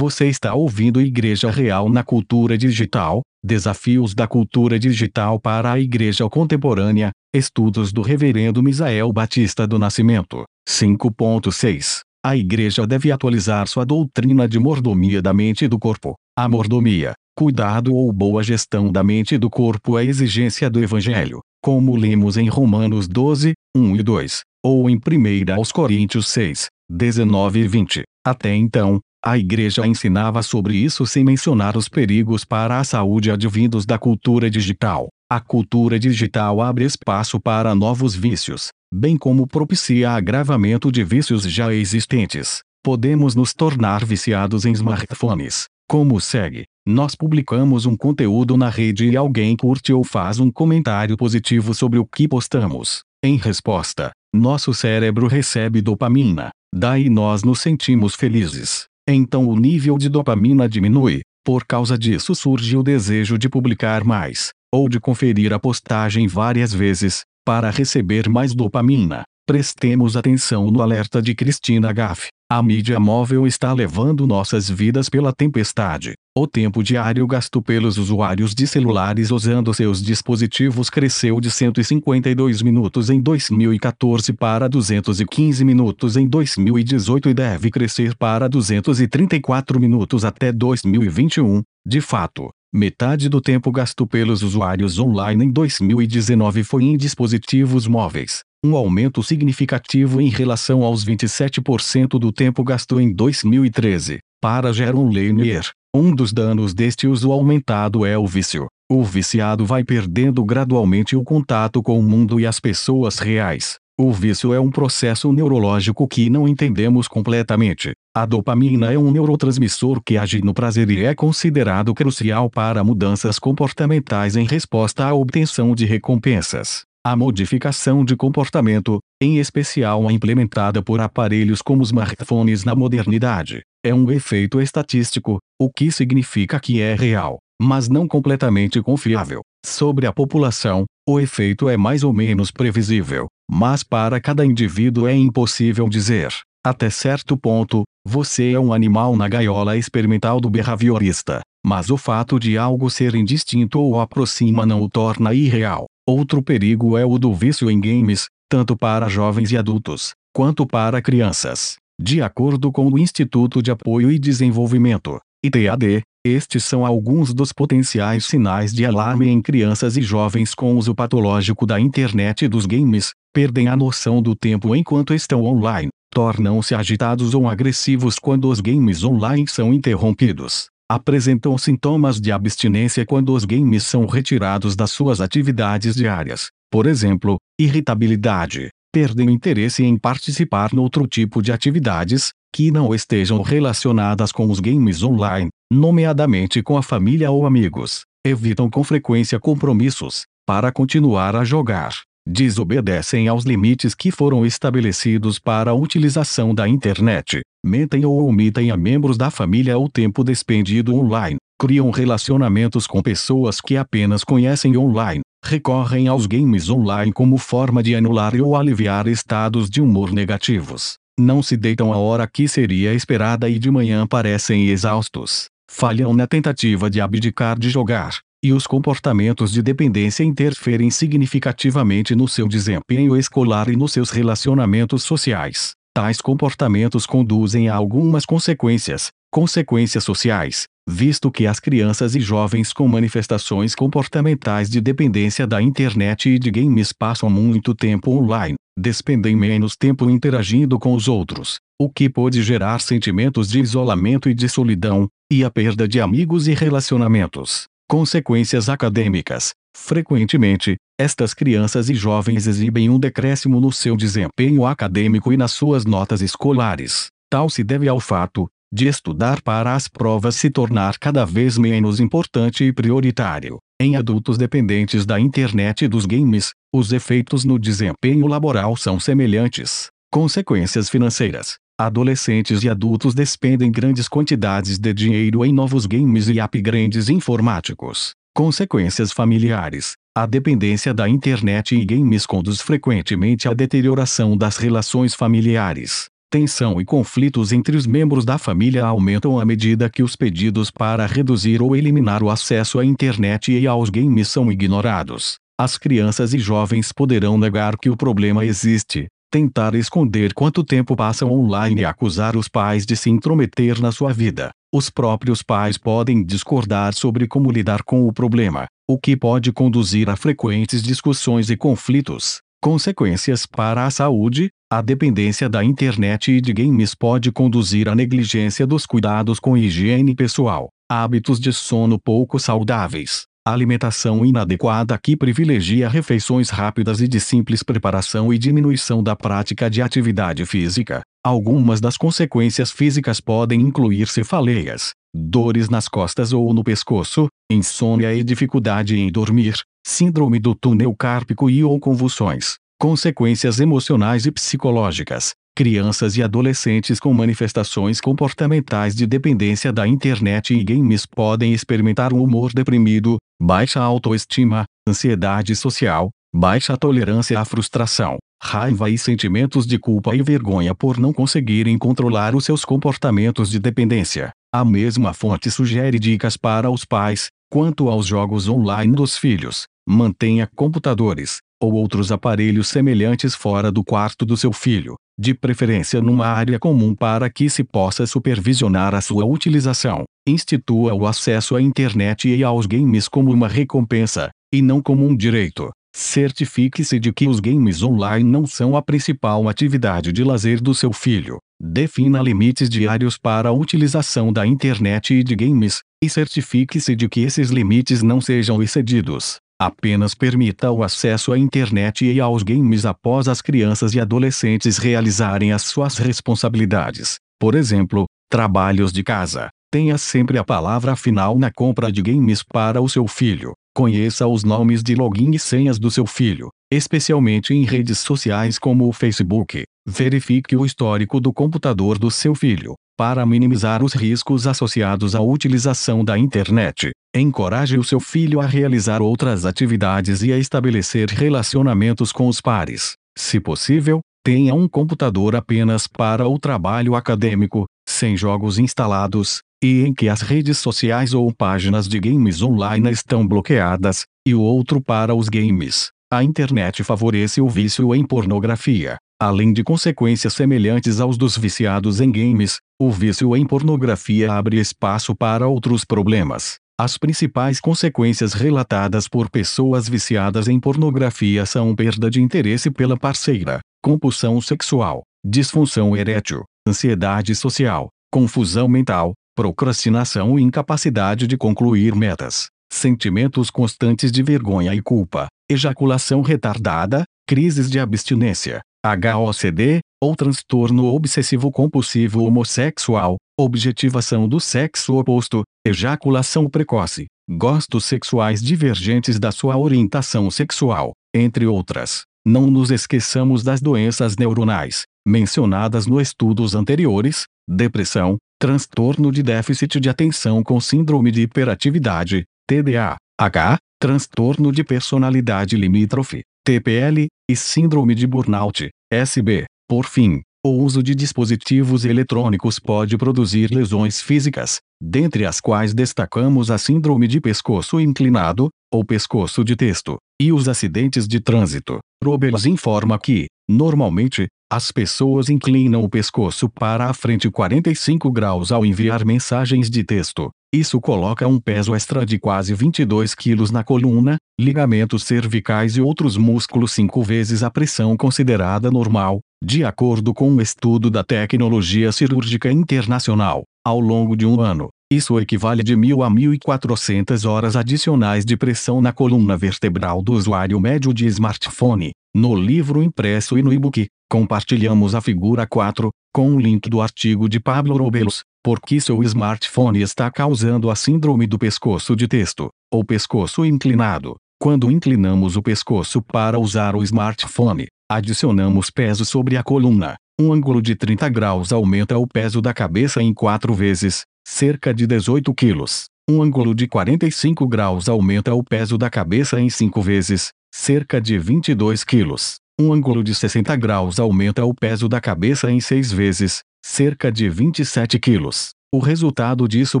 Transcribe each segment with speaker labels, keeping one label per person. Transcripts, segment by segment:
Speaker 1: Você está ouvindo Igreja Real na Cultura Digital: Desafios da Cultura Digital para a Igreja Contemporânea. Estudos do Reverendo Misael Batista do Nascimento. 5.6 A Igreja deve atualizar sua doutrina de mordomia da mente e do corpo. A mordomia, cuidado ou boa gestão da mente e do corpo é exigência do Evangelho, como lemos em Romanos 12, 1 e 2, ou em 1 aos Coríntios 6, 19 e 20. Até então, a igreja ensinava sobre isso sem mencionar os perigos para a saúde advindos da cultura digital. A cultura digital abre espaço para novos vícios, bem como propicia agravamento de vícios já existentes. Podemos nos tornar viciados em smartphones. Como segue: nós publicamos um conteúdo na rede e alguém curte ou faz um comentário positivo sobre o que postamos. Em resposta, nosso cérebro recebe dopamina. Daí nós nos sentimos felizes. Então o nível de dopamina diminui. Por causa disso surge o desejo de publicar mais, ou de conferir a postagem várias vezes, para receber mais dopamina. Prestemos atenção no alerta de Cristina Gaff. A mídia móvel está levando nossas vidas pela tempestade. O tempo diário gasto pelos usuários de celulares usando seus dispositivos cresceu de 152 minutos em 2014 para 215 minutos em 2018 e deve crescer para 234 minutos até 2021. De fato, metade do tempo gasto pelos usuários online em 2019 foi em dispositivos móveis um aumento significativo em relação aos 27% do tempo gasto em 2013. Para Jaron Lanier, um dos danos deste uso aumentado é o vício. O viciado vai perdendo gradualmente o contato com o mundo e as pessoas reais. O vício é um processo neurológico que não entendemos completamente. A dopamina é um neurotransmissor que age no prazer e é considerado crucial para mudanças comportamentais em resposta à obtenção de recompensas. A modificação de comportamento, em especial a implementada por aparelhos como smartphones na modernidade, é um efeito estatístico, o que significa que é real, mas não completamente confiável. Sobre a população, o efeito é mais ou menos previsível, mas para cada indivíduo é impossível dizer. Até certo ponto, você é um animal na gaiola experimental do behaviorista, mas o fato de algo ser indistinto ou aproxima não o torna irreal. Outro perigo é o do vício em games, tanto para jovens e adultos, quanto para crianças. De acordo com o Instituto de Apoio e Desenvolvimento, ITAD, estes são alguns dos potenciais sinais de alarme em crianças e jovens com uso patológico da internet e dos games, perdem a noção do tempo enquanto estão online, tornam-se agitados ou agressivos quando os games online são interrompidos, apresentam sintomas de abstinência quando os games são retirados das suas atividades diárias, por exemplo, irritabilidade, perdem interesse em participar noutro tipo de atividades, que não estejam relacionadas com os games online, nomeadamente com a família ou amigos, evitam com frequência compromissos, para continuar a jogar, desobedecem aos limites que foram estabelecidos para a utilização da internet, mentem ou omitem a membros da família o tempo despendido online, criam relacionamentos com pessoas que apenas conhecem online, recorrem aos games online como forma de anular ou aliviar estados de humor negativos, não se deitam a hora que seria esperada e de manhã parecem exaustos, falham na tentativa de abdicar de jogar, e os comportamentos de dependência interferem significativamente no seu desempenho escolar e nos seus relacionamentos sociais. Tais comportamentos conduzem a algumas consequências, consequências sociais, visto que as crianças e jovens com manifestações comportamentais de dependência da internet e de games passam muito tempo online, despendem menos tempo interagindo com os outros, o que pode gerar sentimentos de isolamento e de solidão, e a perda de amigos e relacionamentos. Consequências acadêmicas. Frequentemente, estas crianças e jovens exibem um decréscimo no seu desempenho acadêmico e nas suas notas escolares. Tal se deve ao fato de estudar para as provas se tornar cada vez menos importante e prioritário. Em adultos dependentes da internet e dos games, os efeitos no desempenho laboral são semelhantes. Consequências financeiras. Adolescentes e adultos despendem grandes quantidades de dinheiro em novos games e upgrades informáticos. Consequências familiares. A dependência da internet e games conduz frequentemente à deterioração das relações familiares. Tensão e conflitos entre os membros da família aumentam à medida que os pedidos para reduzir ou eliminar o acesso à internet e aos games são ignorados. As crianças e jovens poderão negar que o problema existe, tentar esconder quanto tempo passam online e acusar os pais de se intrometer na sua vida. Os próprios pais podem discordar sobre como lidar com o problema, o que pode conduzir a frequentes discussões e conflitos. Consequências para a saúde: a dependência da internet e de games pode conduzir à negligência dos cuidados com higiene pessoal, hábitos de sono pouco saudáveis, alimentação inadequada que privilegia refeições rápidas e de simples preparação e diminuição da prática de atividade física. Algumas das consequências físicas podem incluir cefaleias, dores nas costas ou no pescoço, insônia e dificuldade em dormir, síndrome do túnel cárpico e ou convulsões, consequências emocionais e psicológicas. Crianças e adolescentes com manifestações comportamentais de dependência da internet e games podem experimentar um humor deprimido, baixa autoestima, ansiedade social, baixa tolerância à frustração, raiva e sentimentos de culpa e vergonha por não conseguirem controlar os seus comportamentos de dependência. A mesma fonte sugere dicas para os pais, quanto aos jogos online dos filhos. Mantenha computadores, ou outros aparelhos semelhantes fora do quarto do seu filho, de preferência numa área comum para que se possa supervisionar a sua utilização. Institua o acesso à internet e aos games como uma recompensa, e não como um direito. Certifique-se de que os games online não são a principal atividade de lazer do seu filho. Defina limites diários para a utilização da internet e de games, e certifique-se de que esses limites não sejam excedidos. Apenas permita o acesso à internet e aos games após as crianças e adolescentes realizarem as suas responsabilidades. Por exemplo, trabalhos de casa. Tenha sempre a palavra final na compra de games para o seu filho. Conheça os nomes de login e senhas do seu filho, especialmente em redes sociais como o Facebook. Verifique o histórico do computador do seu filho, para minimizar os riscos associados à utilização da internet. Encoraje o seu filho a realizar outras atividades e a estabelecer relacionamentos com os pares. Se possível, tenha um computador apenas para o trabalho acadêmico, sem jogos instalados, e em que as redes sociais ou páginas de games online estão bloqueadas, e o outro para os games. A internet favorece o vício em pornografia. Além de consequências semelhantes aos dos viciados em games, o vício em pornografia abre espaço para outros problemas. As principais consequências relatadas por pessoas viciadas em pornografia são perda de interesse pela parceira, compulsão sexual, disfunção erétil, ansiedade social, confusão mental, procrastinação e incapacidade de concluir metas, sentimentos constantes de vergonha e culpa, ejaculação retardada, crises de abstinência, HOCD, ou transtorno obsessivo-compulsivo homossexual, objetivação do sexo oposto, ejaculação precoce, gostos sexuais divergentes da sua orientação sexual, entre outras. Não nos esqueçamos das doenças neuronais, mencionadas nos estudos anteriores, depressão, transtorno de déficit de atenção com síndrome de hiperatividade, TDAH, transtorno de personalidade limítrofe, TPL, e síndrome de burnout, SB. Por fim, o uso de dispositivos eletrônicos pode produzir lesões físicas, dentre as quais destacamos a síndrome de pescoço inclinado, ou pescoço de texto, e os acidentes de trânsito. Robles informa que, normalmente, as pessoas inclinam o pescoço para a frente 45 graus ao enviar mensagens de texto. Isso coloca um peso extra de quase 22 kg na coluna, ligamentos cervicais e outros músculos cinco vezes a pressão considerada normal, de acordo com um estudo da Tecnologia Cirúrgica Internacional. Ao longo de um ano, isso equivale de 1.000 a 1.400 horas adicionais de pressão na coluna vertebral do usuário médio de smartphone. No livro impresso e no e-book, compartilhamos a figura 4, com o link do artigo de Pablo Robelos, por que seu smartphone está causando a síndrome do pescoço de texto, ou pescoço inclinado. Quando inclinamos o pescoço para usar o smartphone, adicionamos peso sobre a coluna. Um ângulo de 30 graus aumenta o peso da cabeça em 4 vezes, cerca de 18 quilos. Um ângulo de 45 graus aumenta o peso da cabeça em 5 vezes, cerca de 22 quilos. Um ângulo de 60 graus aumenta o peso da cabeça em 6 vezes, cerca de 27 quilos. O resultado disso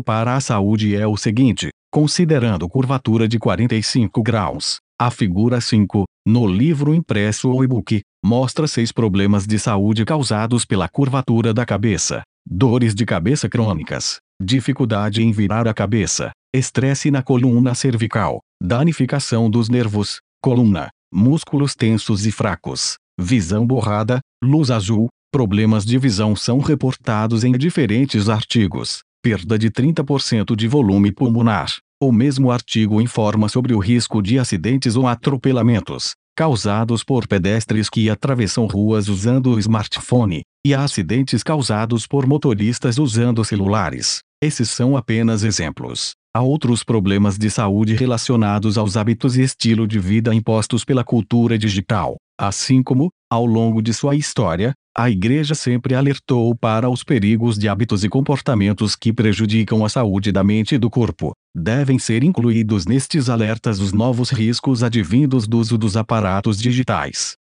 Speaker 1: para a saúde é o seguinte: considerando curvatura de 45 graus, a figura 5, no livro impresso ou e-book, mostra seis problemas de saúde causados pela curvatura da cabeça: dores de cabeça crônicas, dificuldade em virar a cabeça, estresse na coluna cervical, danificação dos nervos, coluna, músculos tensos e fracos, visão borrada, luz azul, Problemas de visão são reportados em diferentes artigos. Perda de 30% de volume pulmonar. O mesmo artigo informa sobre o risco de acidentes ou atropelamentos causados por pedestres que atravessam ruas usando o smartphone, e acidentes causados por motoristas usando celulares. Esses são apenas exemplos. Há outros problemas de saúde relacionados aos hábitos e estilo de vida impostos pela cultura digital, assim como, ao longo de sua história, a Igreja sempre alertou para os perigos de hábitos e comportamentos que prejudicam a saúde da mente e do corpo. Devem ser incluídos nestes alertas os novos riscos advindos do uso dos aparatos digitais.